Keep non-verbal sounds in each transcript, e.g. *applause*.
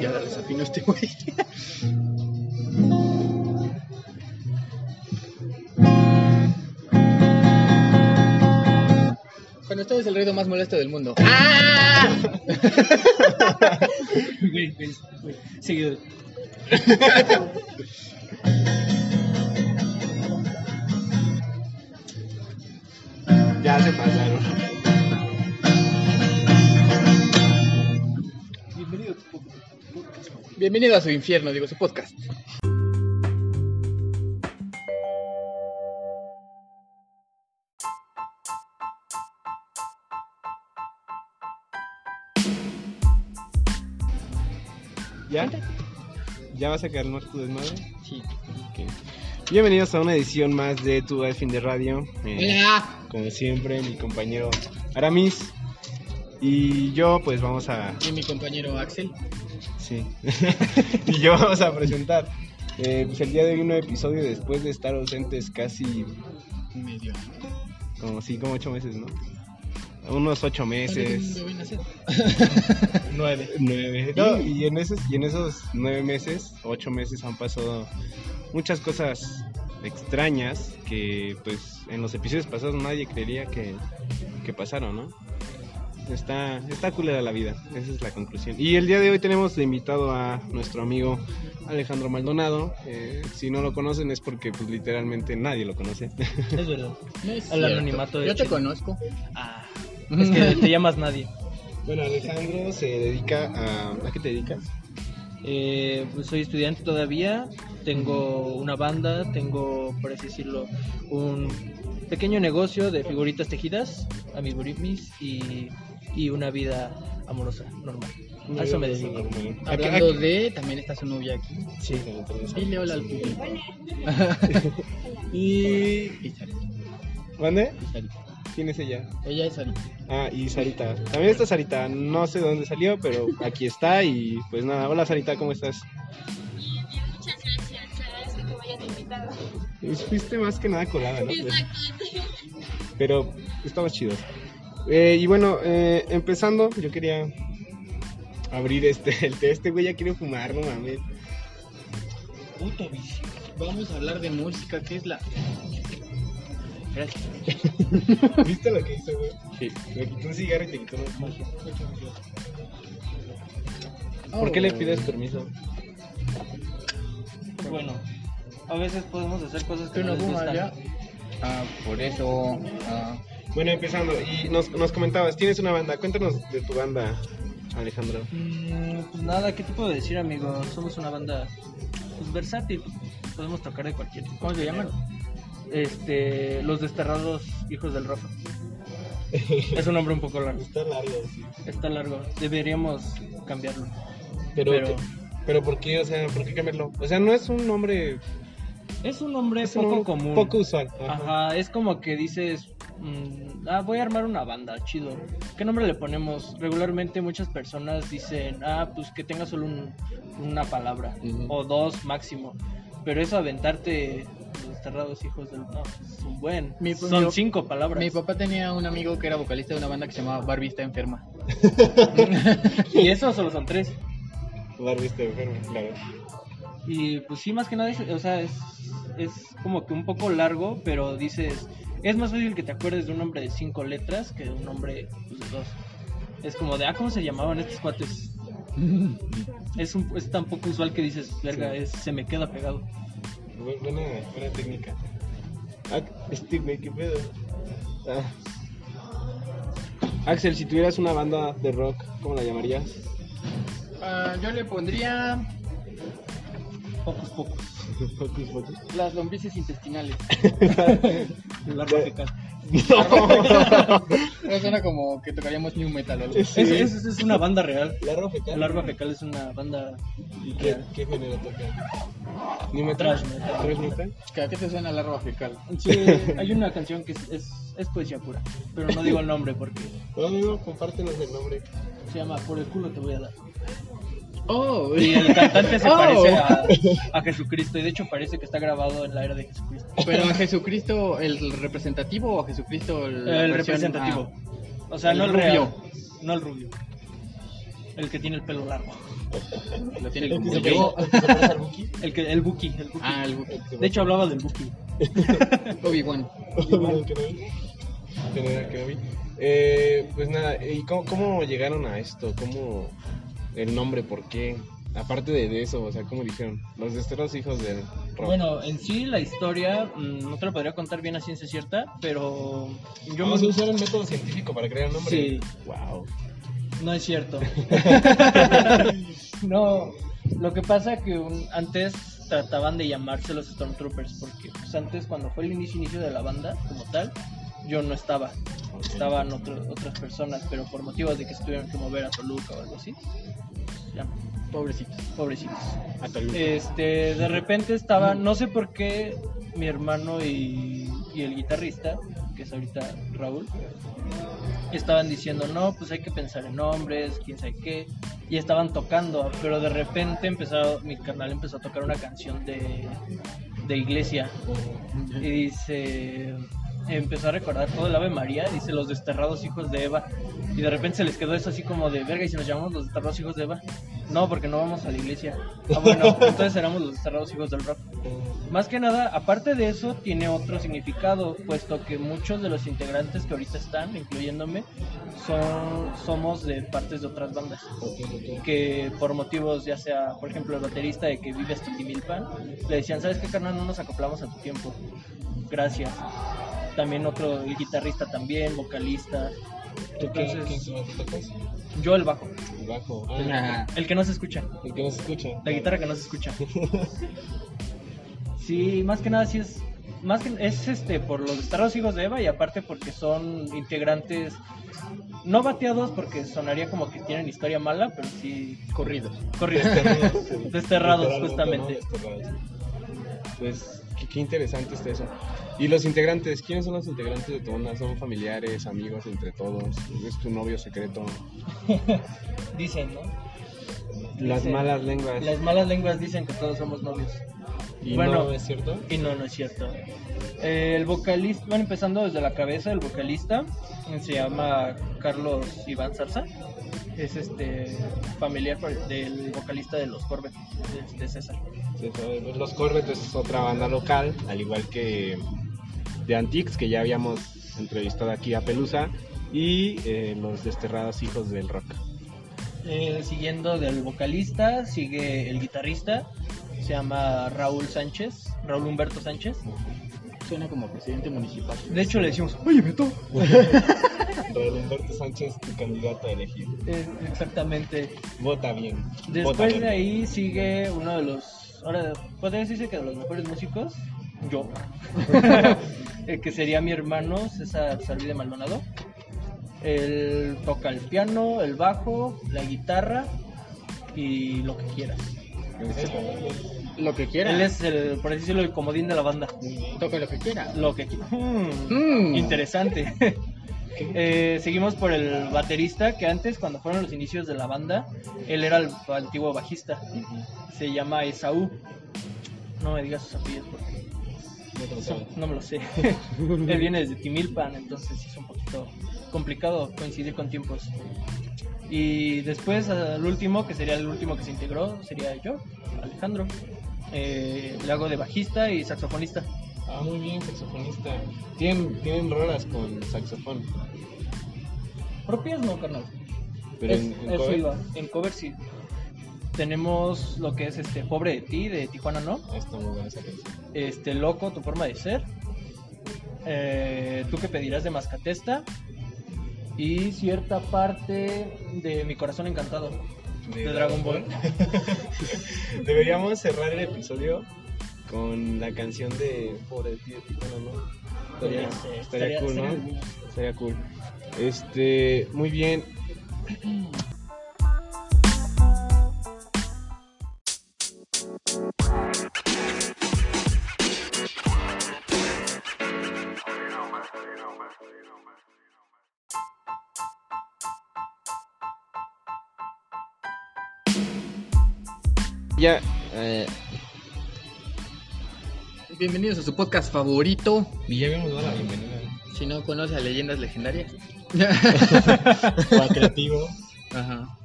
Ya la desafinó este güey. Cuando todo es el ruido más molesto del mundo. ¡Ah! Güey, güey, güey. Seguido. Ya se pasaron. Bienvenido a su infierno, digo, su podcast. ¿Ya? ¿Ya vas a calmar tu desmadre? Sí. Bienvenidos a una edición más de Tu al Fin de Radio. Eh, Hola. como siempre, mi compañero Aramis. Y yo, pues vamos a. Y mi compañero Axel. Sí. *laughs* y yo vamos a presentar. eh, pues el día de hoy un nuevo episodio después de estar ausentes casi Medio. como sí, como ocho meses, ¿no? Unos ocho meses. *laughs* Nueve. Nueve. No, y en esos, y en esos nueve meses, ocho meses han pasado muchas cosas extrañas que pues en los episodios pasados nadie creería que, que pasaron, ¿no? Está, está culera la vida, esa es la conclusión. Y el día de hoy tenemos de invitado a nuestro amigo Alejandro Maldonado. Eh, si no lo conocen es porque pues literalmente nadie lo conoce. Es verdad. No es Al cierto. anonimato de Yo te Chile. conozco. Ah, es que te llamas nadie. bueno, Alejandro se dedica a... ¿A qué te dedicas? Eh, pues soy estudiante todavía, tengo una banda, tengo, por así decirlo, un pequeño negocio de figuritas tejidas, amigurimis y, y una vida amorosa, normal. A eso me dedico. Hablando de, también está su novia aquí. Sí. Dile hola al público. *laughs* Y... *laughs* Y Sarita. ¿Mande? y Sarita. ¿Quién es ella? Ella es Sarita. Ah, y Sarita. También está Sarita. No sé de dónde salió, pero aquí está. Y pues nada, hola Sarita, ¿cómo estás? Bien, bien, muchas gracias. Se agradece que me hayan invitado. Pues fuiste más que nada colada, ¿no? Exacto. Pero estaba chido. Eh, y bueno, eh, empezando, yo quería abrir este, el té. Este güey ya quiere fumar, no mames. Puto vicio. Vamos a hablar de música, que es la. Gracias. *laughs* ¿Viste lo que hizo, güey? Sí. Me quitó un cigarro y te quitó un ¿Por qué le pides permiso? Bueno, a veces podemos hacer cosas que ¿Tú no no nos gustan. ya? Ah, por eso. ah, Bueno, empezando. Y nos, nos comentabas, tienes una banda. Cuéntanos de tu banda, Alejandro. Mm, pues nada, ¿qué te puedo decir, amigo? Somos una banda pues, versátil. Podemos tocar de cualquier tipo. ¿Cómo se llaman? Este, los desterrados hijos del Rafa. *laughs* Es un nombre un poco largo. Está largo, sí. Está largo. Deberíamos cambiarlo. Pero, Pero- pero, ¿por qué? O sea, ¿por qué cambiarlo? O sea, no es un nombre Es un nombre es un poco nombre común. Poco usual. Ajá. Ajá, es como que dices, mm, ah, voy a armar una banda, chido. ¿Qué nombre le ponemos? Regularmente muchas personas dicen, ah, pues que tenga solo un- una palabra o dos máximo. Pero eso aventarte los desterrados hijos del... No, es un buen. Mi- Son mi- cinco palabras. Mi papá tenía un amigo que era vocalista de una banda que se llamaba Barbie está enferma. *laughs* y eso solo son tres. Barbie está enfermo, claro. Y pues sí, más que nada, es, o sea, es, es como que un poco largo, pero dices, es más fácil que te acuerdes de un nombre de cinco letras que de un nombre pues, de dos. Es como de, ah, ¿cómo se llamaban estos cuates? *laughs* Es, un, es tan poco usual que dices, verga, Sí. es, se me queda pegado. Bu- Buena, buena técnica. Ah, este güey, qué pedo. Ah. Axel, si tuvieras una banda de rock, ¿cómo la llamarías? Ah, yo le pondría Pocos, pocos. *laughs* Focus, focus. las lombrices intestinales. La fecal. Eso suena como que tocaríamos new metal o algo. Sí. Es, es, es una banda real. ¿Larva fecal? Larva fecal es una banda ¿Y qué, qué género toca? ¿New metal? Thrash metal. ¿A qué te suena la roba fecal? Sí, hay una canción que es, es, es poesía pura, pero no digo el nombre porque No, amigo, compártenos el nombre. se llama Por el culo te voy a dar. Oh, Y el cantante se Oh. parece a, a Jesucristo y de hecho parece que está grabado en la era de Jesucristo. Pero a Jesucristo el representativo o a Jesucristo el, El representativo. O sea, El no el rubio. real, no el rubio. El que tiene el pelo largo. Lo tiene El el que se parece al Buki. El que el Buki, el Buki. Ah, el De hecho hablaba del Buki. *laughs* Obi-Wan. Obi-Wan. Eh, pues nada, ¿y cómo, cómo llegaron a esto? ¿Cómo el nombre? ¿Por qué? Aparte de, eso, o sea, ¿cómo dijeron? Los desterrados hijos del rock. Bueno, en sí la historia mm, no te lo podría contar bien a ciencia cierta, pero yo ¿Cómo me- se usaron método científico para crear el nombre? Sí. Wow. No es cierto. *laughs* *laughs* no, lo que pasa que un- antes trataban de llamarse los Stormtroopers porque pues, antes cuando fue el inicio, inicio de la banda como tal, yo no estaba. Estaban otro- otras personas, pero por motivos de que se tuvieron que mover a Toluca o algo así. pues, ya, Pobrecitos. pobrecitos. A Toluca. Este, de repente estaba, no sé por qué mi hermano y, y el guitarrista, que es ahorita Raúl, estaban diciendo, no, pues hay que pensar en nombres, quién sabe qué, y estaban tocando, pero de repente empezó, mi canal empezó a tocar una canción de, de iglesia, y dice, empezó a recordar todo el Ave María, dice los desterrados hijos de Eva, y de repente se les quedó eso así como de, verga, ¿y si nos llamamos los desterrados hijos de Eva? No, porque no vamos a la iglesia. Ah, bueno, *laughs* entonces éramos los desterrados hijos del rock. Más que nada, aparte de eso, tiene otro significado, puesto que muchos de los integrantes que ahorita están, incluyéndome, son, somos de partes de otras bandas. Que por motivos, ya sea, por ejemplo, el baterista de que vive hasta Timilpan, le decían, ¿sabes qué, carnal? No nos acoplamos a tu tiempo. Gracias. También otro, el guitarrista también, vocalista. ¿Tú qué, Entonces- qué instrumento tocas? Yo el bajo, El bajo. Ah, el que no se escucha. el que no se escucha. La guitarra que no se escucha. *laughs* Sí, más que nada sí es más que es este por los desterrados hijos de Eva y aparte porque son integrantes no bateados porque sonaría como que tienen historia mala, pero sí corridos. corridos, *laughs* desterrados justamente. ¿no? Desterrados. Pues qué, qué interesante está eso. ¿Y los integrantes? ¿Quiénes son los integrantes de tu banda? ¿Son familiares, amigos, entre todos? ¿Es tu novio secreto? *laughs* Dicen, ¿no? Las Dicen- malas lenguas. Las malas lenguas dicen que todos somos novios. ¿Y bueno. no es cierto? Y no, no es cierto. Eh, el vocalista, bueno, empezando desde la cabeza, el vocalista se llama Carlos Iván Zarza. Es este familiar del vocalista de los Corbettes, de, de César. Los Corbettes es otra banda local, al igual que The Antiques, que ya habíamos entrevistado aquí a Pelusa, y eh, Los Desterrados Hijos del Rock. Eh, siguiendo del vocalista, sigue el guitarrista, se llama Raúl Sánchez, Raúl Humberto Sánchez. Suena como presidente municipal. De hecho, le decimos, oye, Beto. *laughs* Raúl Humberto Sánchez, tu candidato a elegir. Eh, exactamente. Vota bien. Vota Después bien. de ahí sigue uno de los, ahora, podría decirse que de los mejores músicos, yo, *laughs* el que sería mi hermano César Salvi de Maldonado. Él toca el piano, el bajo, la guitarra y lo que quieras. ¿En serio? Lo que quiera. Él es el, por así decirlo, el comodín de la banda. Toca lo que quiera. Lo que qui- Hmm, Mm. Interesante. *laughs* Eh, seguimos por el baterista que antes, cuando fueron los inicios de la banda, él era el antiguo bajista. Se llama Esaú. No me digas sus apellidos porque No me lo sé. *laughs* él viene desde Timilpan, entonces es un poquito complicado coincidir con tiempos. Y después, al último, que sería el último que se integró, sería yo, Alejandro. Eh, le hago de bajista y saxofonista. Ah, muy bien, saxofonista. Tienen, tienen rolas con saxofón. Propias no, carnal. Pero Es- en, en eso cover, iba, en cover sí. Tenemos lo que es este Pobre de ti, de Tijuana No. Ah, está muy buena esa canción. Este Loco, tu forma de ser. Eh, Tú que pedirás de Mascatesta. Y cierta parte de Mi corazón encantado. De Dragon Ball. *laughs* Deberíamos cerrar el episodio con la canción de Pobre de Tijuana, ¿no? Estaría estaría- cool, ¿no? estaría- Estaría cool. Este, muy bien. Ya, eh, Bienvenidos a su podcast favorito. y ya habíamos dado la bienvenida. Si no conoce a leyendas legendarias. *laughs* O a creativo. Ajá.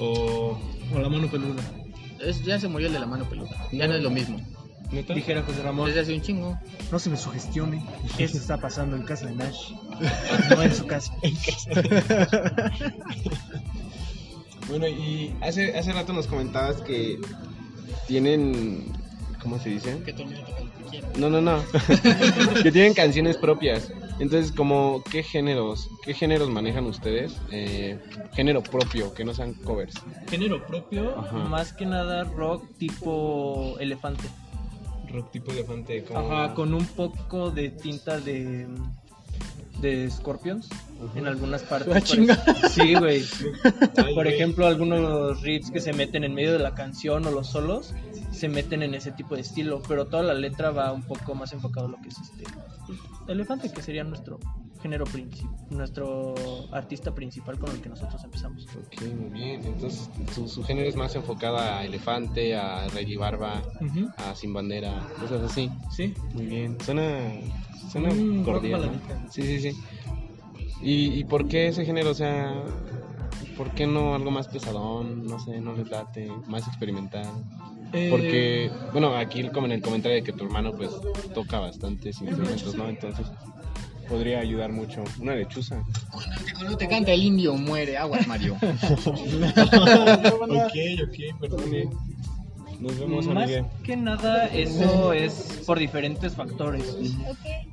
O. O la mano peluda. Es, ya se murió el de la mano peluda. Ya no es lo mismo. ¿Neta? Dijera José Ramón. Desde hace un chingo. No se me sugestione. *laughs* Eso está pasando en casa de Nash. *laughs* No en su casa. Bueno, y hace, hace rato nos comentabas que tienen. ¿Cómo se dice? Que todo el mundo toca lo que quiera. No, no, no. *laughs* que tienen canciones propias. Entonces, como, ¿qué géneros? ¿Qué géneros manejan ustedes? Eh, género propio, que no sean covers. Género propio, Ajá. más que nada rock tipo elefante. Rock tipo elefante, como. Ajá, con un poco de tinta de de Scorpions en algunas partes. Ah, Por chinga. ej- Sí, güey. *laughs* Por ejemplo, algunos riffs que se meten en medio de la canción o los solos se meten en ese tipo de estilo, pero toda la letra va un poco más enfocado a lo que es este pues, elefante, que sería nuestro género principal, nuestro artista principal con el que nosotros empezamos. Ok, muy bien. Entonces, su, su género es más enfocado a elefante, a Reggae Barba, a Sin Bandera, cosas así. Sí. Muy bien. Suena, suena Mm, cordial. ¿no? Sí, sí, sí. ¿Y, ¿Y por qué ese género? O sea, ¿por qué no algo más pesadón? No sé, no les late, más experimental. Eh, Porque, bueno, aquí como en el comentario de que tu hermano pues toca bastantes instrumentos, ¿no? Entonces podría ayudar mucho. Una lechuza. Cuando te canta el indio, muere. Aguas, Mario. *laughs* *laughs* ok, ok, perdone. Nos vemos, más amiga. que nada eso es por diferentes factores.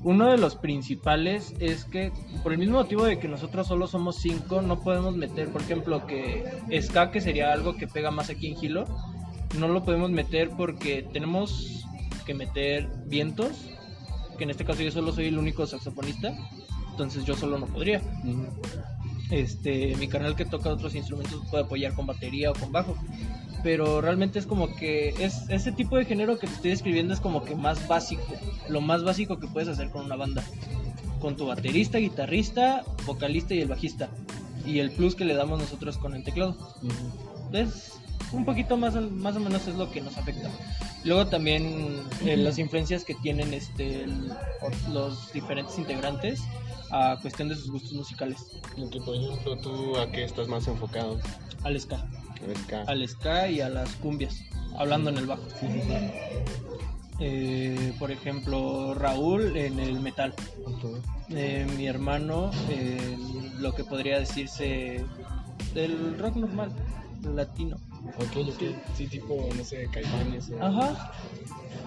Uno de los principales es que por el mismo motivo de que nosotros solo somos cinco, no podemos meter, por ejemplo, que ska, que sería algo que pega más aquí en Gilo, no lo podemos meter porque tenemos que meter vientos, que en este caso yo solo soy el único saxofonista, entonces yo solo no podría. Este, mi canal que toca otros instrumentos puede apoyar con batería o con bajo. Pero realmente es como que es ese tipo de género que te estoy describiendo es como que más básico, lo más básico que puedes hacer con una banda. Con tu baterista, guitarrista, vocalista y el bajista. Y el plus que le damos nosotros con el teclado. Es un poquito más, más o menos es lo que nos afecta. Luego también eh, las influencias que tienen este, el- los diferentes integrantes a cuestión de sus gustos musicales. Por ejemplo, ¿tú a qué estás más enfocado? Al ska, El ska. al ska y a las cumbias, hablando en el bajo. Eh, por ejemplo, Raúl en el metal. Eh, mi hermano en lo que podría decirse del rock normal, latino. Ok, ok. Sí, tipo, no sé, caifanes. o- Ajá.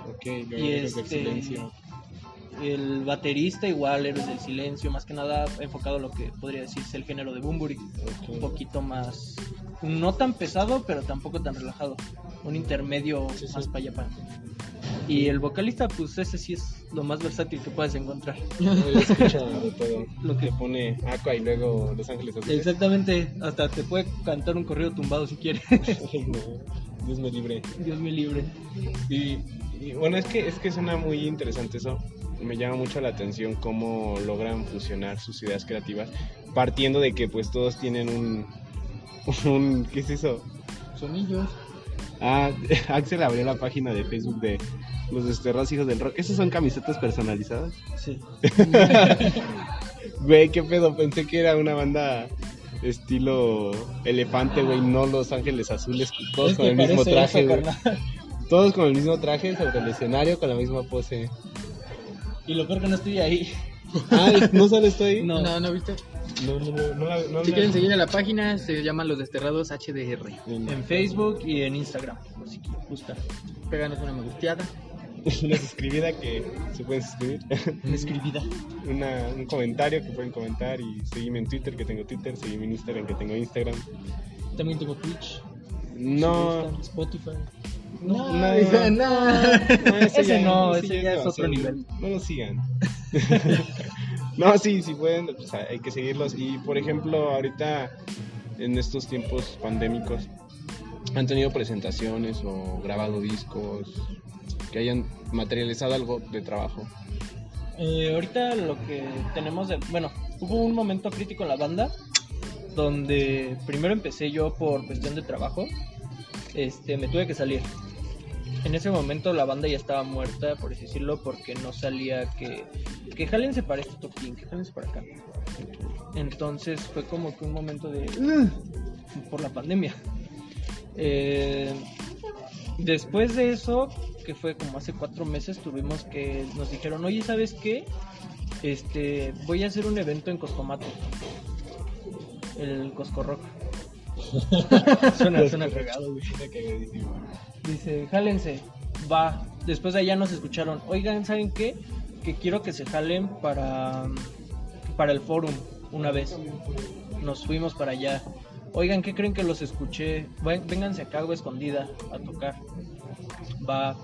Ok, Y del este, silencio. el baterista igual, Héroes del Silencio, más que nada enfocado a lo que podría decirse el género de Bumburi. Un Ok. poquito más, no tan pesado, pero tampoco tan relajado. Un intermedio Sí, sí. más para allá para. Y el vocalista, pues ese sí es lo más versátil que puedes encontrar. *laughs* Escucha *laughs* de todo. Lo que- pone Aqua y luego Los Ángeles Azules. Exactamente, hasta te puede cantar un corrido tumbado si quiere. *laughs* Ay, no, Dios me libre. Dios me libre. Y, y, bueno, es que, es que suena muy interesante eso. Me llama mucho la atención cómo logran fusionar sus ideas creativas, partiendo de que pues todos tienen un... un ¿Qué es eso? Sonillos. Ah, Axel abrió la página de Facebook de Los Desterrados Hijos del Rock. ¿Esos son camisetas personalizadas? Sí. *laughs* Güey, qué pedo, pensé que era una banda estilo elefante, güey, no Los Ángeles Azules, todos Es con el mismo traje, güey. Todos con el mismo traje sobre el escenario, con la misma pose. Y lo peor que no estoy ahí. Ah, ¿no sale esto ahí? *laughs* No. No, no, ¿viste? no, no, no, no Si quieren seguir a la página, se llaman Los Desterrados HDR. En Facebook y en Instagram, por si gustan. Péganos una me gusteada. *laughs* Una suscribida que se pueden suscribir. Escribida. *laughs* Una, un comentario que pueden comentar y seguirme en Twitter que tengo Twitter, seguirme en Instagram que tengo Instagram. También tengo Twitch. No, gustan, Spotify. no, no. no, *laughs* Ese no, ese ese ya es otro nivel. No lo sigan. no, sí, sí pueden, pues, hay que seguirlos. Y por ejemplo, ahorita en estos tiempos pandémicos, ¿han tenido presentaciones o grabado discos que hayan materializado algo de trabajo? Eh, ahorita lo que tenemos de... Bueno, hubo un momento crítico en la banda donde primero empecé yo por cuestión de trabajo. Este, me tuve que salir. En ese momento la banda ya estaba muerta, por así decirlo, porque no salía que... Que jálense para este toquín, que jálense para acá. Entonces fue como que un momento de... Por la pandemia. Eh, después de eso, que fue como hace cuatro meses, tuvimos que nos dijeron, oye, ¿sabes qué? Este, voy a hacer un evento en Coscomato. El Cosco Rock. *laughs* suena, suena cagado, güey. Dice, jálense, va. Después de allá nos escucharon. Oigan, ¿saben qué? Que quiero que se jalen para, para el forum una vez. Nos fuimos para allá. Oigan, ¿qué creen que los escuché? Vénganse acá, escondida, a tocar. Va.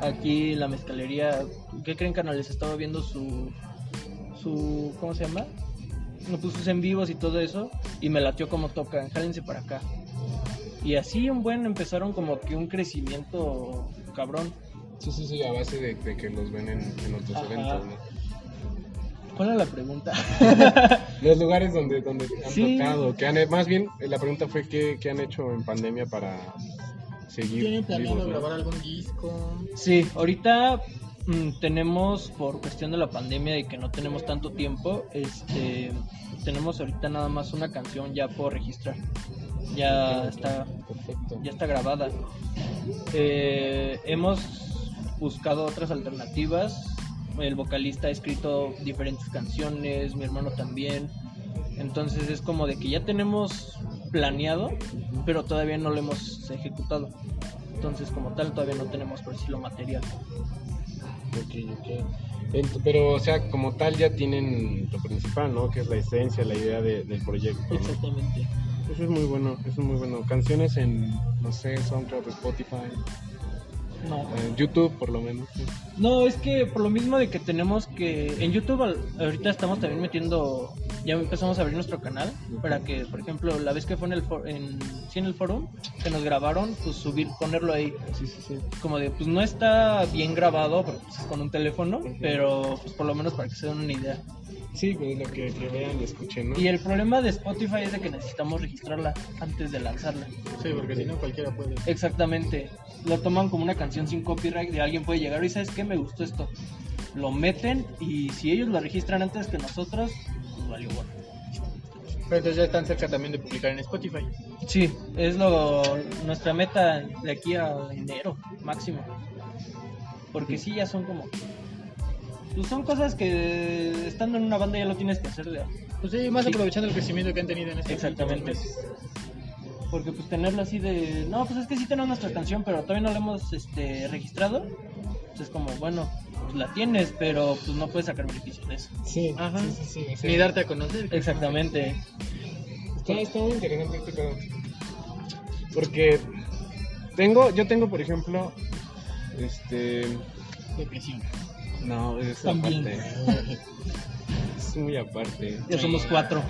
Aquí la mezcalería. ¿Qué creen, canales? Estaba viendo su. su ¿Cómo se llama? No, pues sus en vivos y todo eso. Y me latió como tocan. Jálense para acá. Y así un buen empezaron como que un crecimiento cabrón. Sí, sí, sí, a base de, de que los ven en, en otros Ajá. eventos, ¿no? ¿Cuál era la pregunta? *laughs* Los lugares donde, donde han Sí. tocado, que han, más bien la pregunta fue qué, qué han hecho en pandemia para seguir ¿Tienen planeado grabar algún disco? Sí, ahorita mm, tenemos, por cuestión de la pandemia y que no tenemos tanto tiempo, este, tenemos ahorita nada más una canción ya por registrar. Ya está, Perfecto. ya está grabada. Eh, hemos buscado otras alternativas. El vocalista ha escrito diferentes canciones, mi hermano también. Entonces es como de que ya tenemos planeado, pero todavía no lo hemos ejecutado. Entonces como tal todavía no tenemos por decirlo material. Ok, Pero, o sea, como tal ya tienen lo principal, ¿no? Que es la esencia, la idea de- del proyecto. ¿no? Exactamente. Eso es muy bueno, eso es muy bueno. Canciones en, no sé, SoundCloud, Spotify, No. en YouTube por lo menos. sí. No, es que por lo mismo de que tenemos que en YouTube ahorita estamos también metiendo ya empezamos a abrir nuestro canal para que, por ejemplo, la vez que fue en el for- en sí en el forum que nos grabaron, pues subir ponerlo ahí. Sí, sí, sí. Como de pues no está bien grabado porque pues, es con un teléfono, pero pues por lo menos para que se den una idea. Sí, pues lo que, que vean y escuchen, ¿no? Y el problema de Spotify es de que necesitamos registrarla antes de lanzarla. Sí, porque si no cualquiera puede. Exactamente. Lo toman como una canción sin copyright de alguien puede llegar y sabes qué me gustó esto. Lo meten y si ellos lo registran antes que nosotros, valió bueno. Pero entonces ya están cerca también de publicar en Spotify. Sí, es lo nuestra meta de aquí a enero máximo. Porque sí ya son como pues son cosas que estando en una banda ya lo tienes que hacer de Pues sí, más Sí. aprovechando el crecimiento que han tenido en este Exactamente. Porque pues tenerlo así de no pues es que sí tenemos nuestra canción pero todavía no la hemos este registrado pues es como bueno pues la tienes pero pues no puedes sacar beneficio de eso Sí, Ajá. sí, sí, Ni darte a conocer. exactamente Está, está muy interesante este pedo. Porque tengo, yo tengo, por ejemplo, este... Depresión. No, es También. aparte. es muy aparte. ya somos cuatro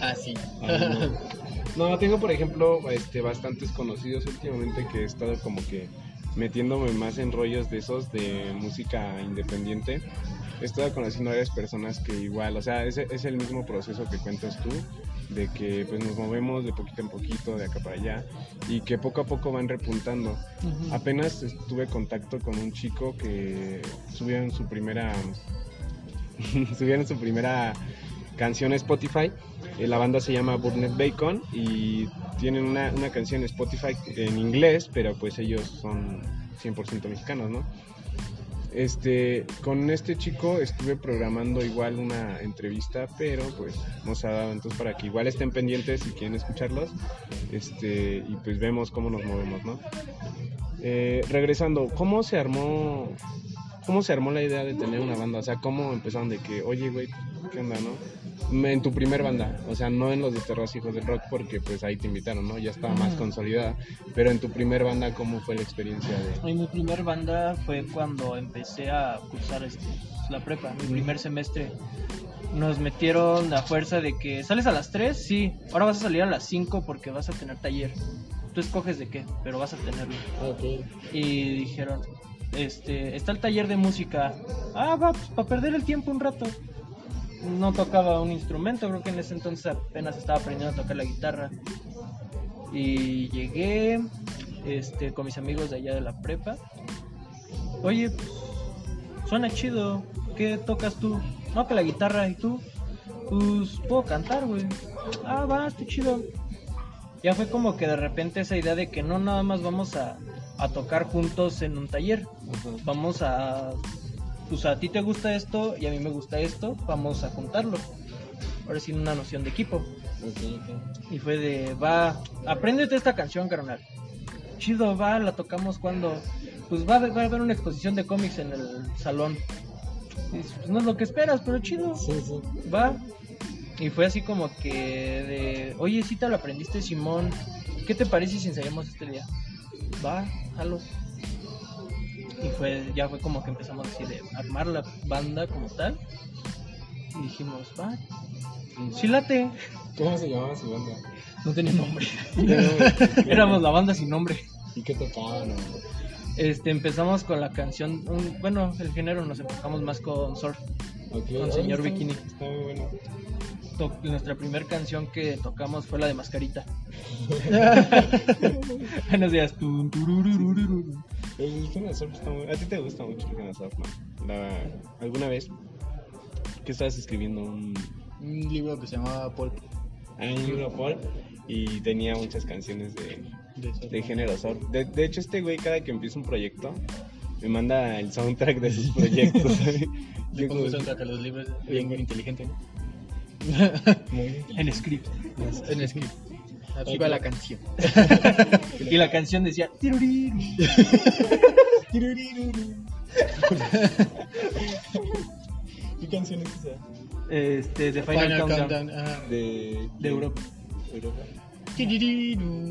Ah, sí. Ah, *laughs* no. No, tengo por ejemplo este, bastantes conocidos últimamente que he estado como que metiéndome más en rollos de esos de música independiente. He estado conociendo a varias personas que igual, o sea, es, es el mismo proceso que cuentas tú, de que pues nos movemos de poquito en poquito, de acá para allá, y que poco a poco van repuntando. Apenas tuve contacto con un chico que subieron su primera *laughs* subieron su primera canción Spotify. Eh, La banda se llama Burnett Bacon y tienen una, una canción Spotify en inglés, pero pues ellos son 100% mexicanos, ¿no? Este, con este chico estuve programando igual una entrevista, pero pues no se ha dado, entonces para que igual estén pendientes si quieren escucharlos, este, y pues vemos cómo nos movemos, ¿no? Eh, regresando, ¿cómo se armó cómo se armó la idea de tener una banda? O sea, ¿cómo empezaron de que, oye, güey, qué onda, no? En tu primer banda, o sea, no en los Desterrados Hijos del Rock, porque pues ahí te invitaron, ¿no? Ya estaba más consolidada. Pero en tu primer banda, ¿cómo fue la experiencia de...? En mi primer banda fue cuando empecé a cursar este, la prepa, mi primer semestre. Nos metieron a fuerza de que sales a las 3, sí, ahora vas a salir a las 5 porque vas a tener taller. Tú escoges de qué, pero vas a tenerlo. Y dijeron, este, está el taller de música. Ah, va, pues para perder el tiempo un rato. No tocaba un instrumento, creo que en ese entonces apenas estaba aprendiendo a tocar la guitarra. Y llegué este, con mis amigos de allá de la prepa. Oye, pues, suena chido. ¿Qué tocas tú? No, que la guitarra. ¿Y tú? Pues puedo cantar, güey. Ah, va, está chido. ya fue como que de repente esa idea de que no nada más vamos a, a tocar juntos en un taller, vamos a, pues a ti te gusta esto y a mí me gusta esto, vamos a juntarlo. Ahora sí, una noción de equipo. Y fue de, va, apréndete esta canción, carnal. Chido, va, la tocamos cuando. Pues va, a haber- va a haber una exposición de cómics en el salón. Pues no es lo que esperas, pero chido. Va. Y fue así como que de, oye, si te lo aprendiste, Simón. ¿Qué te parece si ensayamos este día? Va, jalo. Y fue, ya fue como que empezamos así de armar la banda como tal. Y dijimos, va, sí late. ¿Cómo se llamaba su banda? No tenía nombre. *laughs* Éramos la banda sin nombre. ¿Y qué tocaban? Este, empezamos con la canción, un- bueno, el género nos enfocamos más con surf. Con señor está- Bikini. Está muy bueno. Nuestra primera canción que tocamos fue la de Mascarita. *laughs* Buenos días. El género surf está muy... A ti te gusta mucho el género surf, ¿no? La... ¿Alguna vez que estabas escribiendo un, Un libro que se llamaba Paul. ah, un libro pulp y tenía muchas canciones de, De, de género surf? De, de hecho, este güey cada que empieza un proyecto me manda el soundtrack de sus proyectos. *laughs* Le pongo soundtrack a los libros. Bien inteligente, ¿no? En script. En script. Así va la canción. Y la canción decía. "Tiruriru". ¿Qué canción es esa? Este, de Final, Final Countdown. Countdown. ajá. De, De Europa. Europa.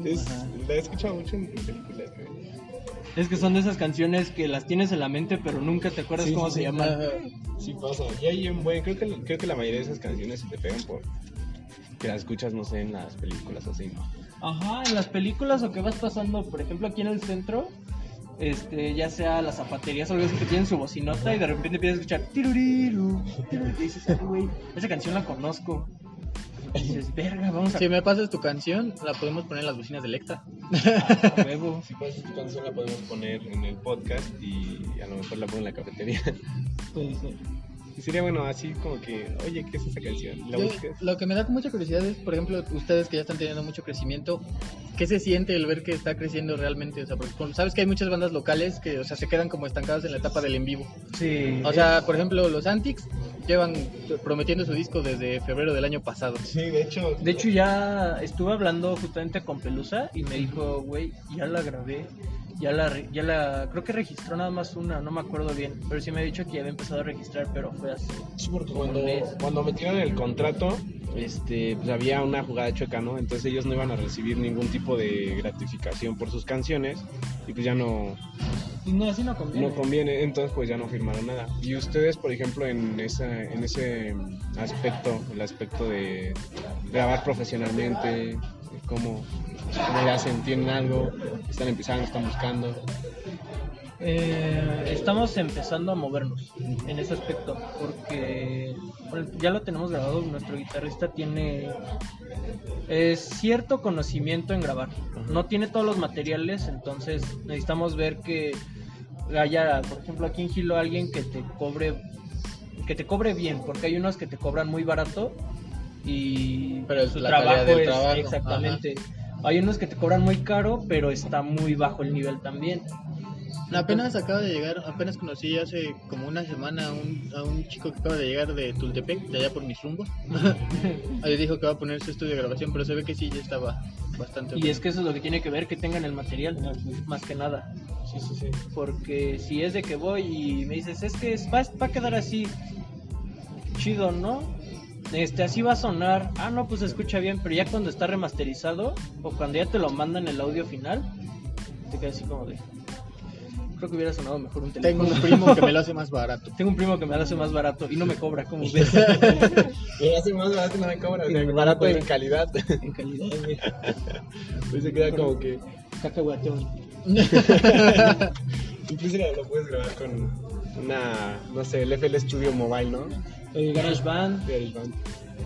Es, la he escuchado mucho en películas. güey. Es que son de esas canciones que las tienes en la mente, pero nunca te acuerdas Sí, cómo sí, se sí. llaman. Ajá. Sí pasa. Y hay un buen, creo que, creo que la mayoría de esas canciones se te pegan por que las escuchas, no sé, en las películas así, ¿no? Ajá, en las películas o que vas pasando, por ejemplo, aquí en el centro, este, ya sea las zapaterías o algo así que tienen su bocinota y de repente empiezas a escuchar tiruriru, tiruriru, y dices, "Ay, güey, esa canción la conozco. Dices, verga, vamos a Si me pasas tu canción, la podemos poner en las bocinas de Electra. a huevo. *laughs* Si pasas tu canción la podemos poner en el podcast y a lo mejor la pongo en la cafetería. Pues, eh, Y sería bueno, así como que, oye, ¿qué es esa canción? La Yo- lo que me da mucha curiosidad es, por ejemplo, ustedes que ya están teniendo mucho crecimiento, ¿qué se siente el ver que está creciendo realmente? O sea, porque sabes que hay muchas bandas locales que, o sea, se quedan como estancadas en la etapa del en vivo. Sí. O sea, por ejemplo, los Antics llevan prometiendo su disco desde febrero del año pasado. Sí, de hecho. De hecho, ya estuve hablando justamente con Pelusa y me dijo, güey, ya la grabé, ya la, ya la, creo que registró nada más una, no me acuerdo bien, pero sí me ha dicho que ya había empezado a registrar, pero fue así. Sí, porque cuando, cuando metieron el contrato, este, pues había una jugada chueca, ¿no? Entonces ellos no iban a recibir ningún tipo de gratificación por sus canciones y pues ya no, no, así no conviene. no conviene, entonces pues ya no firmaron nada. Y ustedes, por ejemplo, en esa, en ese aspecto, el aspecto de grabar profesionalmente, ¿cómo, le hacen? ¿Tienen algo? ¿Están empezando? ¿Están buscando? Eh, estamos empezando a movernos en ese aspecto porque bueno, ya lo tenemos grabado. Nuestro guitarrista tiene eh, cierto conocimiento en grabar. No tiene todos los materiales, entonces necesitamos ver que haya, por ejemplo, aquí en Gilo alguien que te cobre que te cobre bien, porque hay unos que te cobran muy barato y Pero su trabajo es trabajo, exactamente. Hay unos que te cobran muy caro, pero está muy bajo el nivel también. Apenas acaba de llegar, apenas conocí hace como una semana a un, a un chico que acaba de llegar de Tultepec, de allá por mis rumbos. *laughs* Ahí dijo que va a poner su estudio de grabación, pero se ve que sí ya estaba bastante Y es que eso es lo que tiene que ver, que tengan el material, más que nada. Sí, sí, sí. Porque si es de que voy y me dices, es que es- va, va a quedar así, chido, ¿no? Este, así va a sonar. Ah, no, pues se escucha bien, pero ya cuando está remasterizado o cuando ya te lo mandan el audio final, te quedas así como de. Creo que hubiera sonado mejor un Tengo teléfono. un primo que me lo hace *laughs* más barato. Tengo un primo que me lo hace más barato y no me cobra, como ves, *laughs* Me hace más barato y no me cobra, o sea, Y no me barato en calidad. en calidad, güey. *laughs* Pues se queda como que. Cacahuatón. Incluso lo puedes grabar con una, no sé, el FL Studio Mobile, ¿no? El GarageBand. GarageBand.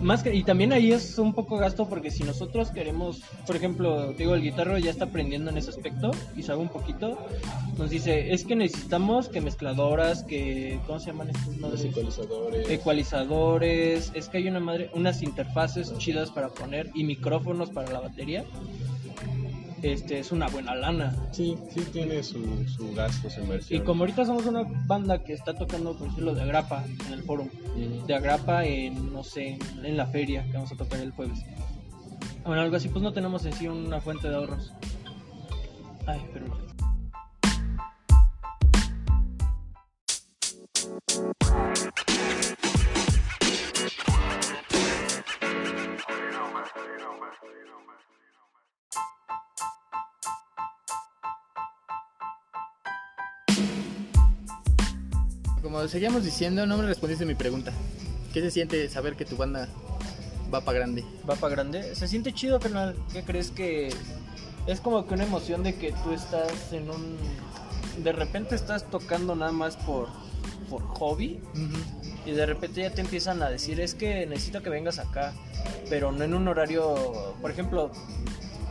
Más que, y también ahí es un poco gasto porque si nosotros queremos, por ejemplo, digo, el guitarro ya está aprendiendo en ese aspecto y sabe un poquito, nos dice, es que necesitamos que mezcladoras, que, ¿cómo se llaman estos madres? ecualizadores. Ecualizadores, es que hay una madre, unas interfaces chidas para poner y micrófonos para la batería. Este es una buena lana. Sí, sí tiene su, su gasto, su Y inversión. como ahorita somos una banda que está tocando, por ejemplo, de Agrapa en el foro, de Agrapa en, no sé, en la feria que vamos a tocar el jueves. Bueno, algo así, pues no tenemos en sí una fuente de ahorros. Ay, pero... Como seguíamos diciendo, no me respondiste mi pregunta. ¿Qué se siente saber que tu banda va para grande? va para grande. Se siente chido, carnal. ¿Qué crees que es como que una emoción de que tú estás en un de repente estás tocando nada más por por hobby y de repente ya te empiezan a decir, "Es que necesito que vengas acá", pero no en un horario, por ejemplo,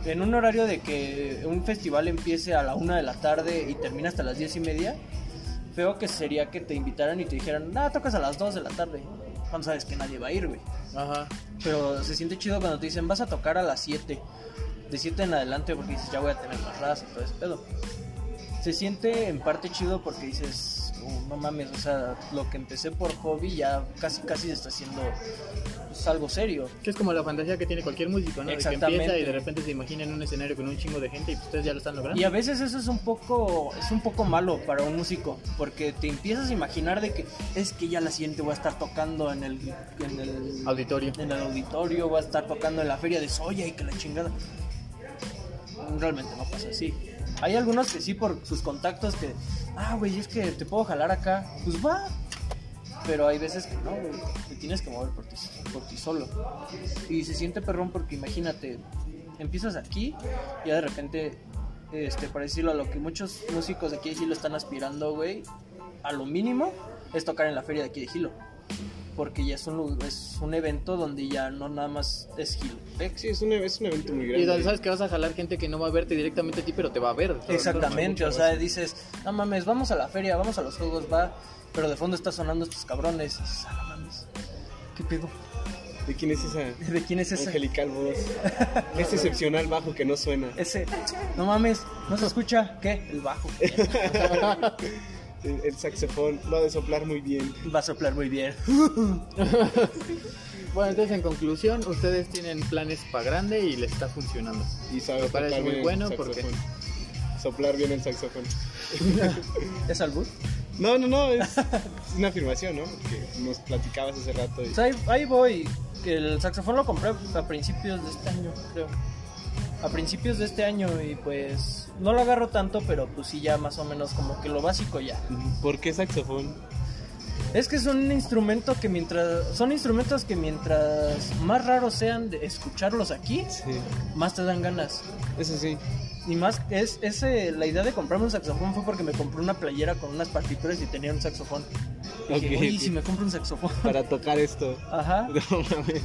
en un horario de que un festival empiece a la una de la tarde y termina hasta las diez y media, feo que sería que te invitaran y te dijeran, ah, tocas a las 2 de la tarde. Cuando sabes que nadie va a ir, güey. Ajá. Pero se siente chido cuando te dicen vas a tocar a las 7. De 7 en adelante porque dices ya voy a tener más raza y todo ese pedo. Se siente en parte chido porque dices, "Oh, no mames, o sea, lo que empecé por hobby ya casi casi está haciendo pues, algo serio. Que es como la fantasía que tiene cualquier músico, ¿no? De que Exactamente. empieza y de repente se imagina en un escenario con un chingo de gente y pues ustedes ya lo están logrando. Y a veces eso es un poco es un poco malo para un músico porque te empiezas a imaginar de que es que ya la siguiente voy a estar tocando en el en el Auditorio. en el auditorio, va a estar tocando en la feria de Soya y que la chingada. Realmente no pasa así. Hay algunos que sí por sus contactos que, ah, güey, es que te puedo jalar acá, pues va. Pero hay veces que no, güey, te tienes que mover por ti, por ti solo. Y se siente perrón porque imagínate, empiezas aquí y ya de repente, este, para decirlo a lo que muchos músicos de aquí de Gilo están aspirando, güey, a lo mínimo es tocar en la feria de aquí de Gilo porque ya es un, es un evento donde ya no nada más es Gilotec. Sí, es un, es un evento muy Y grande. donde sabes que vas a jalar gente que no va a verte directamente a ti, pero te va a ver. Exactamente, o sea, dices, no mames, vamos a la feria, vamos a los juegos, va, pero de fondo está sonando estos cabrones. Y dices, ah, no mames, ¿qué pedo? ¿De quién es esa ¿De quién es ese? angelical voz? *laughs* Ese excepcional bajo que no suena. Ese, no mames, no se escucha, ¿qué? El bajo. *laughs* El, el saxofón lo ha de soplar muy bien. Va a soplar muy bien. *laughs* Bueno, entonces en conclusión, ustedes tienen planes para grande y les está funcionando. Y sabe Me parece tocar muy bien el bueno porque-. Soplar bien el saxofón. *laughs* ¿Es albur? No, no, no, es, es una afirmación, ¿no? Que nos platicabas hace rato. Y... Pues ahí, ahí voy. que El saxofón lo compré a principios de este año, creo. A principios de este año y pues no lo agarro tanto, pero pues sí ya más o menos como que lo básico ya. ¿Por qué saxofón? Es que es un instrumento que mientras son instrumentos que mientras más raros sean de escucharlos aquí, Sí, más te dan ganas. eso sí. Y más es ese la idea de comprarme un saxofón fue porque me compré una playera con unas partituras y tenía un saxofón. Y dije, "Oye, ok. si me compro un saxofón." Para tocar esto. Ajá. *laughs* No mames.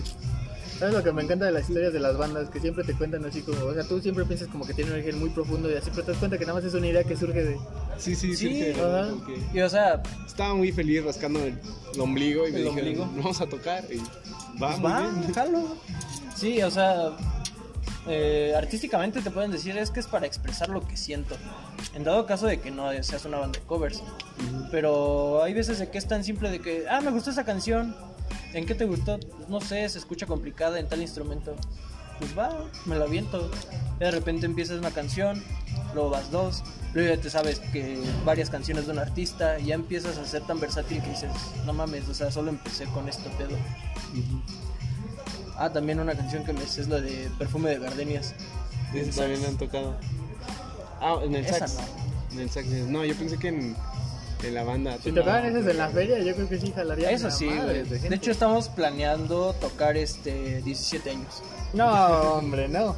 ¿Sabes lo que me encanta de las historias de las bandas? Que siempre te cuentan así como, o sea, tú siempre piensas como que tiene un origen muy profundo y así, pero te das cuenta que nada más es una idea que surge de... Sí, sí, Sí, sí. ajá. Y o sea, Estaba muy feliz rascando el, el ombligo y me El dijeron, ombligo. vamos a tocar. Y va, pues va. Sí, o sea, eh, artísticamente te pueden decir es que es para expresar lo que siento. En dado caso de que no seas una banda de covers. Pero hay veces de que es tan simple de que, ah, me gustó esa canción. ¿En qué te gustó? No sé, se escucha complicada en tal instrumento. Pues va, me la aviento. De repente empiezas una canción, luego vas dos, luego ya te sabes que varias canciones de un artista, y ya empiezas a ser tan versátil que dices, no mames, o sea, solo empecé con esto pedo. Ah, también una canción que me es la de Perfume de Gardenias. También han tocado. Ah, en el sax. no. En el sax. No, yo pensé que en, en la banda. Si tocaban esas en la feria, yo creo que sí jalarían. Eso sí, madres güey. De hecho, estamos planeando tocar este 17 años. No, hombre, no.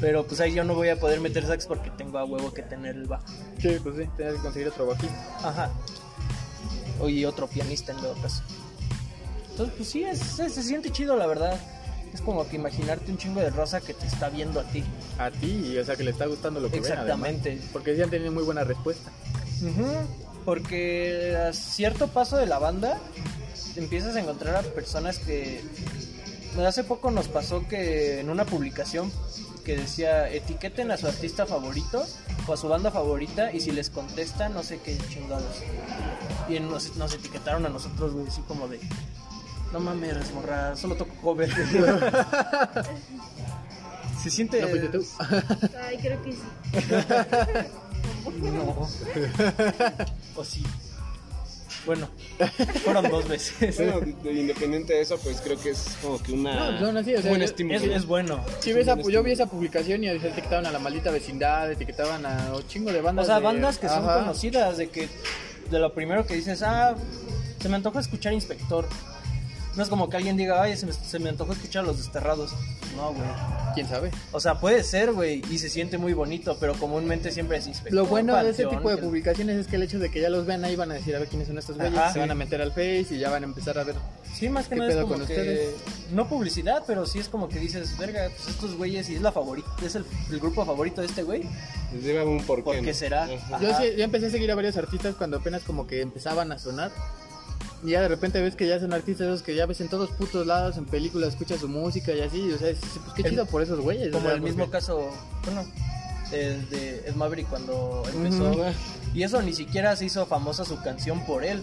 Pero pues ahí yo no voy a poder meter sax porque tengo a huevo que tener el bajo. Sí, pues sí, tienes que conseguir otro bajista. Ajá. Y otro pianista en todo caso. Entonces, pues sí, es- se, se siente chido, la verdad. Es como que imaginarte un chingo de rosa que te está viendo a ti. A ti, y, o sea, que le está gustando lo que ven, Exactamente. además. Porque sí han tenido muy buena respuesta. Ujú, Porque a cierto paso de la banda empiezas a encontrar a personas que hace poco nos pasó que en una publicación que decía etiqueten a su artista favorito o a su banda favorita y si les contestan no sé qué chingados. Y nos, nos etiquetaron a nosotros, güey, así como de no mames, morra, solo toco cover. *laughs* Se siente ¿No? Ay, creo que sí. *laughs* No. *laughs* o sí. Bueno, fueron dos veces. Bueno, de- de- independiente de eso, pues creo que es como que una, No, no, no, sí, o sea, un buen es- estímulo. Es, es bueno. Sí, ves esa- yo vi esa publicación y etiquetaban a la maldita vecindad, etiquetaban a un chingo de bandas. O sea, de- bandas que son Ajá. conocidas, de que de lo primero que dices, ah, se me antoja escuchar Inspector. No es como que alguien diga, ay, se me, se me antojó escuchar a los desterrados. No, güey. ¿Quién sabe? O sea, puede ser, güey, y se siente muy bonito, pero comúnmente siempre es Inspector. Lo bueno de ese tipo de que- publicaciones es que el hecho de que ya los vean ahí van a decir a ver quiénes son estos güeyes, se van a meter al Face y ya van a empezar a ver. Sí, más que ¿Qué nada es pedo como con que... ustedes? No publicidad, pero sí es como que dices, verga, pues estos güeyes, y es la favorita, es el, el grupo favorito de este güey. Les lleva un porqué. ¿Por qué ¿no? será? Yo sí, yo empecé a seguir a varios artistas cuando apenas como que empezaban a sonar. Y ya de repente ves que ya son artistas esos que ya ves en todos putos lados, en películas, escuchas su música y así. O sea, es- pues qué El- chido por esos güeyes. o Como sea, el mismo porque- caso, bueno, el de Ed Maverick cuando empezó. Y eso ni siquiera se hizo famosa su canción por él.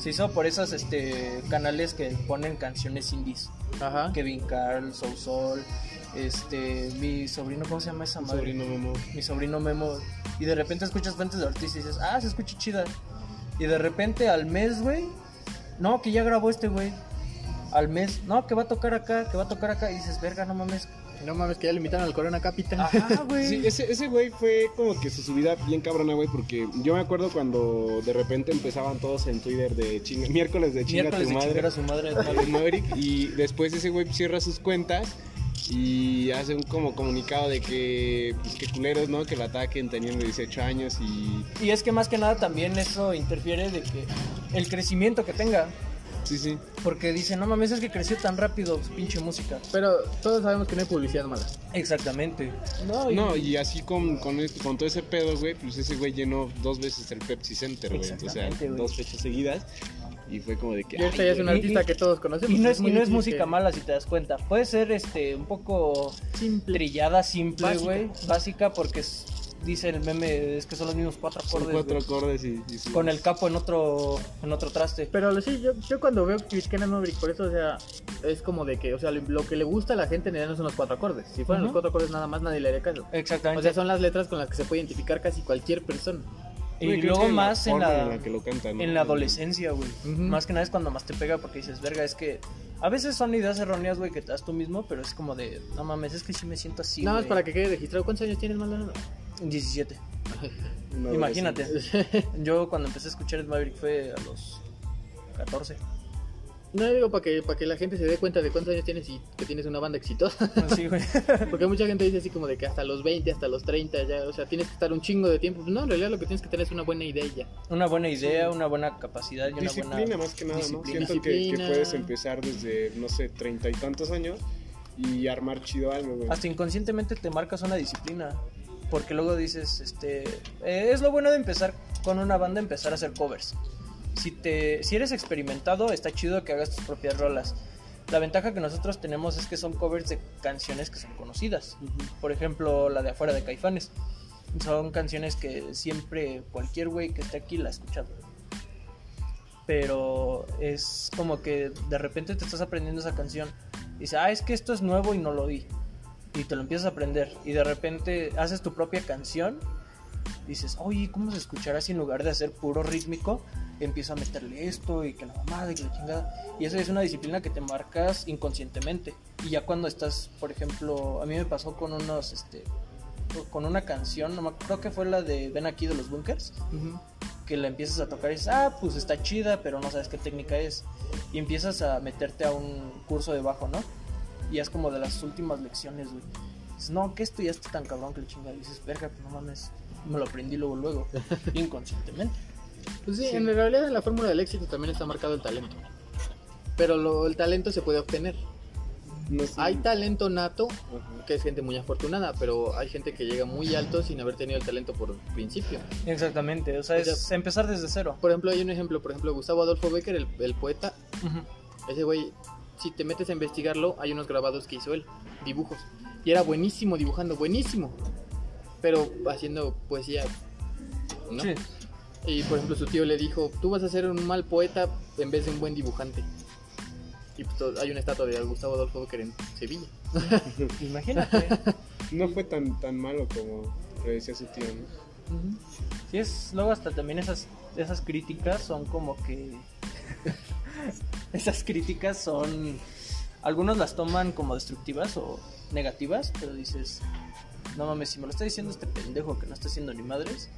Se hizo por esos este, canales que ponen canciones indies. Ajá. Kevin Carl, Soul Soul, este, mi sobrino, ¿cómo se llama esa madre? sobrino Memo. Mi sobrino Memo. Y de repente escuchas fuentes de artistas y dices, ah, se escucha chida. Y de repente al mes, güey, no, que ya grabó este güey. Al mes, no, que va a tocar acá, que va a tocar acá. Y dices, verga, no mames. No mames, que ya le invitaron al Corona Capital. Ajá, *laughs* güey. Sí, ese, ese güey fue como que su subida bien cabrona, güey, porque yo me acuerdo cuando de repente empezaban todos en Twitter de chinga, *laughs* miércoles de chinga Miércoles tu de madre. chingar a su madre. *laughs* Maverick, y después ese güey cierra sus cuentas y hace un como comunicado de que, pues que culeros, ¿no? Que lo ataquen teniendo 18 años y... Y es que más que nada también eso interfiere de que el crecimiento que tenga. Sí, sí. Porque dice, no mames, es que creció tan rápido su pinche música. Pero todos sabemos que no hay publicidad mala. Exactamente. No, y, No, y así con, con, este- con todo ese pedo, güey, pues ese güey llenó dos veces el Pepsi Center, güey. O sea, Exactamente, güey. dos fechas seguidas. Y fue como de que... Y ahorita ya es un artista y- que todos conocemos. y no es, y no es música mala si te das cuenta. Puede ser este un poco Simple. trillada, simple, Básica. güey. Básica porque es- dice el meme, es que son los mismos cuatro Son acordes. cuatro güey. acordes y... y sí. Con el capo en otro, en otro traste. Pero lo- sí, yo, yo cuando veo Cristiana Maverick, por eso, o sea, es como de que, o sea, lo que le gusta a la gente en realidad no son los cuatro acordes. Si fueran los Ujú. cuatro acordes nada más, nadie le haría caso. Exactamente. O sea, son las letras con las que se puede identificar casi cualquier persona. Y luego más en forma la, que lo canta, ¿no? en la adolescencia, güey. Más que nada es cuando más te pega porque dices, verga, es que a veces son ideas erróneas, güey, que te das tú mismo, pero es como de, no mames, es que sí me siento así. nada más güey". para que quede registrado. ¿Cuántos años tienes, Maldonado? *laughs* 17. No, Imagínate. *laughs* Yo cuando empecé a escuchar Ed Maverick fue a los 14. No digo para que, para que la gente se dé cuenta de cuántos años tienes y que tienes una banda exitosa. Sí, güey. *laughs* Porque mucha gente dice así como de que hasta los 20, hasta los 30, ya, o sea, tienes que estar un chingo de tiempo. No, en realidad lo que tienes que tener es una buena idea ya. Una buena idea, una buena capacidad y una Disciplina buena más que nada, ¿no? disciplina. Siento que, que Disciplina. puedes empezar desde, no sé, treinta y tantos años y armar chido algo, güey. Hasta inconscientemente te marcas una disciplina. Porque luego dices, este, eh, es lo bueno de empezar con una banda, empezar a hacer covers. Si, te, si eres experimentado, está chido que hagas tus propias rolas. La ventaja que nosotros tenemos es que son covers de canciones que son conocidas. Por ejemplo, la de afuera de Caifanes. Son canciones que siempre cualquier güey que esté aquí la ha escuchado. Pero es como que de repente te estás aprendiendo esa canción. Y dices, ah, es que esto es nuevo y no lo di. Y te lo empiezas a aprender. Y de repente haces tu propia canción. Dices, oye, ¿cómo se escuchará si en lugar de hacer puro rítmico, empiezo a meterle esto y que la mamada y que la chingada? Y eso es una disciplina que te marcas inconscientemente. Y ya cuando estás, por ejemplo, a mí me pasó con unos, este, con una canción, no me creo que fue la de Ven aquí de los bunkers que la empiezas a tocar y dices, ah, pues está chida, pero no sabes qué técnica es. Y empiezas a meterte a un curso de bajo, ¿no? Y es como de las últimas lecciones, güey. Dices, no, que esto ya está tan cabrón que le chinga. Y dices, verga, pues no mames. Me lo aprendí luego, luego, *laughs* inconscientemente. Pues sí, en realidad en la fórmula del éxito también está marcado el talento. Pero lo- el talento se puede obtener. No. Hay talento nato, que es gente muy afortunada, pero hay gente que llega muy alto sin haber tenido el talento por principio. Exactamente, o sea, O es empezar desde cero. Por ejemplo, hay un ejemplo, por ejemplo, Gustavo Adolfo Becker, el, el poeta, ese güey, si te metes a investigarlo, hay unos grabados que hizo él, dibujos. Y era buenísimo dibujando, buenísimo. Pero haciendo poesía, ¿no? Sí. Y por ejemplo su tío le dijo, tú vas a ser un mal poeta en vez de un buen dibujante. Y pues hay una estatua de Gustavo Adolfo Becker en Sevilla. *laughs* Imagínate. *laughs* No fue tan, tan malo como predecía su tío, ¿no? Sí, es, luego hasta también esas, esas críticas son como que... *laughs* esas críticas son... Algunos las toman como destructivas o negativas, pero dices, no mames, si me lo está diciendo este pendejo que no está haciendo ni madres,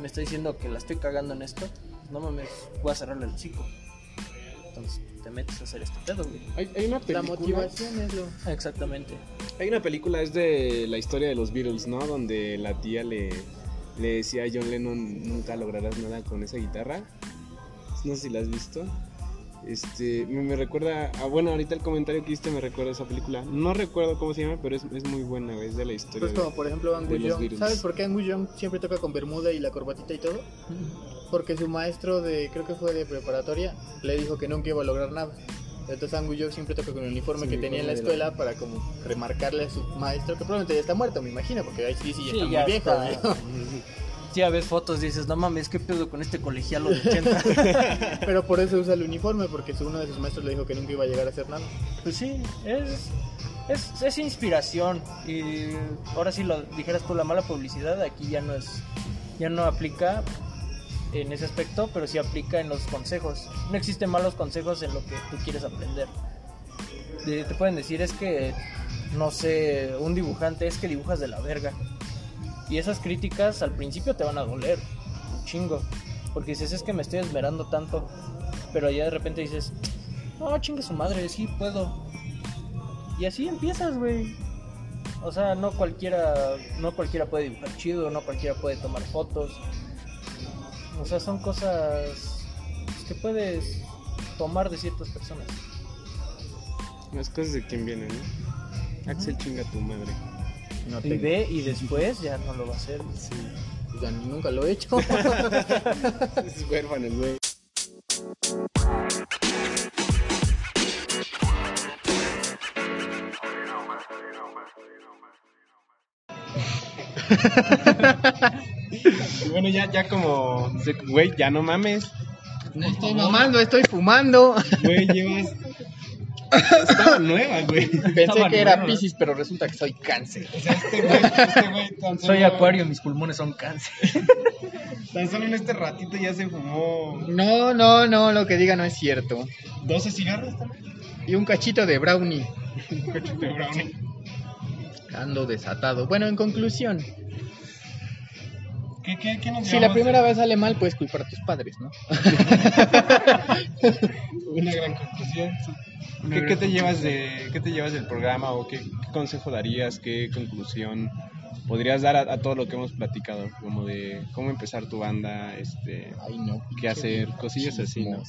me está diciendo que la estoy cagando en esto, no mames, voy a cerrarle el hocico. Entonces te metes a hacer este pedo, güey. Hay, hay una La película. motivación es lo... Exactamente. Hay una película, es de la historia de los Beatles, ¿no? Donde la tía le, le decía a John Lennon, nunca lograrás nada con esa guitarra. No sé si la has visto. Este, me, me recuerda, ah, bueno, ahorita el comentario que hiciste me recuerda a esa película. No recuerdo cómo se llama, pero es, es muy buena, es de la historia. Pues de- como por ejemplo de Angus los Young. ¿Sabes por qué Angus Young siempre toca con bermuda y la corbatita y todo? Porque su maestro de, creo que fue de preparatoria, le dijo que nunca iba a lograr nada. Entonces Angus Young siempre toca con el uniforme Sí, que tenía en la de escuela para como remarcarle a su maestro, que probablemente ya está muerto, me imagino, porque ahí sí, sí, ya Sí, está ya muy viejo. *laughs* Si ya ves fotos dices, no mames, ¿qué pedo con este colegialo de 80? *laughs* Pero por eso usa el uniforme, porque uno de sus maestros le dijo que nunca iba a llegar a hacer nada. Pues sí, es, es, es inspiración. Y ahora sí lo dijeras tú, la mala publicidad aquí ya no es, ya no aplica en ese aspecto, pero sí aplica en los consejos. No existen malos consejos en lo que tú quieres aprender. De- te pueden decir es que, no sé, un dibujante es que dibujas de la verga. Y esas críticas al principio te van a doler, un chingo. Porque dices, es que me estoy esmerando tanto. Pero ya de repente dices, no, chingue su madre, sí puedo. Y así empiezas, güey. O sea, no cualquiera, no cualquiera puede dibujar chido, no cualquiera puede tomar fotos. O sea, son cosas que puedes tomar de ciertas personas. Las cosas de quién vienen, ¿no? Axel chinga tu madre. No Y tengo. ve y después ya no lo va a hacer. Sí. Ya nunca lo he hecho. *laughs* Es huérfano, güey. Y bueno, ya, ya como, güey, ya no mames, No estoy mamando, estoy fumando. güey, llevas... Estaba nueva, güey. Pensé Estaba que era. Pisces, pero resulta que soy cáncer. O sea, este güey, este güey tan Soy solo- acuario, mis pulmones son cáncer. *laughs* Tan solo en este ratito ya se fumó No, no, no, lo que diga no es cierto. 12 cigarros también. Y un cachito de brownie. Un cachito de brownie. Ando desatado. Bueno, en conclusión, ¿Qué, qué, qué nos si la primera vez sale mal, puedes culpar a tus padres, ¿no? *laughs* Una gran conclusión. ¿Qué, qué te llevas de qué te llevas del programa o qué, qué consejo darías, qué conclusión podrías dar a, a todo lo que hemos platicado, como de cómo empezar tu banda, este, Ay, no. qué hacer, cosillas así, ¿no?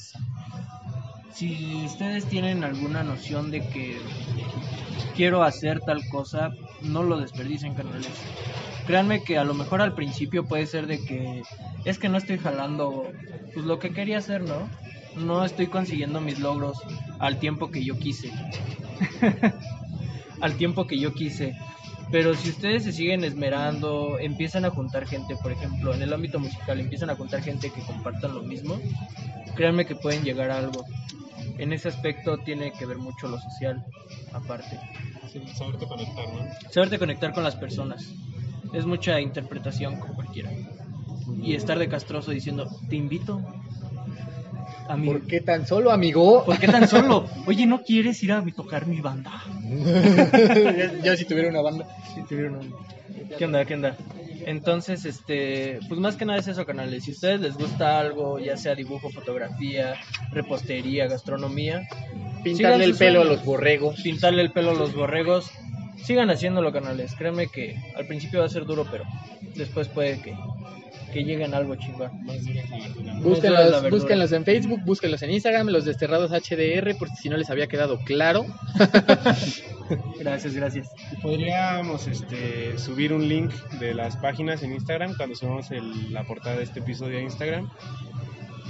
Si ustedes tienen alguna noción de que quiero hacer tal cosa, no lo desperdicien, canales. Créanme que a lo mejor al principio puede ser de que es que no estoy jalando pues lo que quería hacer, ¿no? No estoy consiguiendo mis logros al tiempo que yo quise. *laughs* al tiempo que yo quise. Pero si ustedes se siguen esmerando, empiezan a juntar gente, por ejemplo, en el ámbito musical, empiezan a juntar gente que compartan lo mismo, créanme que pueden llegar a algo. En ese aspecto tiene que ver mucho lo social, aparte. Sí, saberte conectar, ¿no? Saberte conectar con las personas. Es mucha interpretación con cualquiera. Y estar de castroso diciendo, te invito a mi... ¿Por qué tan solo, amigo? ¿Por qué tan solo? Oye, ¿no quieres ir a tocar mi banda? *laughs* yo si tuviera una banda. Sí, tuvieron un- ¿Qué onda? ¿Qué onda? Entonces, este, pues más que nada es eso, canales. Si a ustedes les gusta algo, ya sea dibujo, fotografía, repostería, gastronomía, Pintarle el pelo a los borregos. pintarle el pelo a los borregos, sigan haciéndolo, canales. Créanme que al principio va a ser duro, pero después puede que, que lleguen algo chingón. Búsquenlos, búsquenlos en Facebook, búsquenlos en Instagram, los desterrados HDR, por si no les había quedado claro. *laughs* Gracias, gracias. Podríamos este, subir un link de las páginas en Instagram cuando subamos el- la portada de este episodio a Instagram.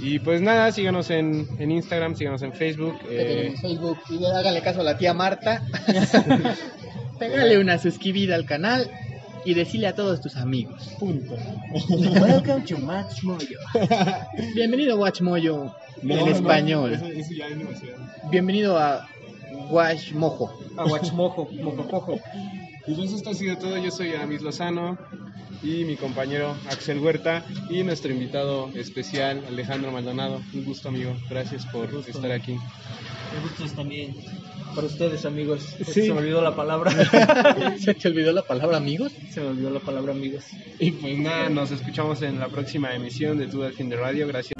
Y pues nada, síganos en, en Instagram, síganos en Facebook. Eh, Facebook y háganle caso a la tía Marta. *laughs* Pégale una suscribida al canal y decirle a todos tus amigos. Punto. *laughs* Welcome to Max Moyo. Bienvenido a Watch Moyo No, en no, español. Eso, eso ya es demasiado. Bienvenido a Watch Mojo. Aguachmojo, mococojo. Y pues esto ha sido todo. Yo soy Amis Lozano y mi compañero Axel Huerta y nuestro invitado especial Alejandro Maldonado. Un gusto, amigo. Gracias por gusto. estar aquí. Me gustos también. Para ustedes, amigos. Sí. Se me olvidó la palabra. *laughs* ¿Se te olvidó la palabra amigos? Se me olvidó la palabra, amigos. Y pues nada, nos escuchamos en la próxima emisión de Tú al fin de radio. Gracias.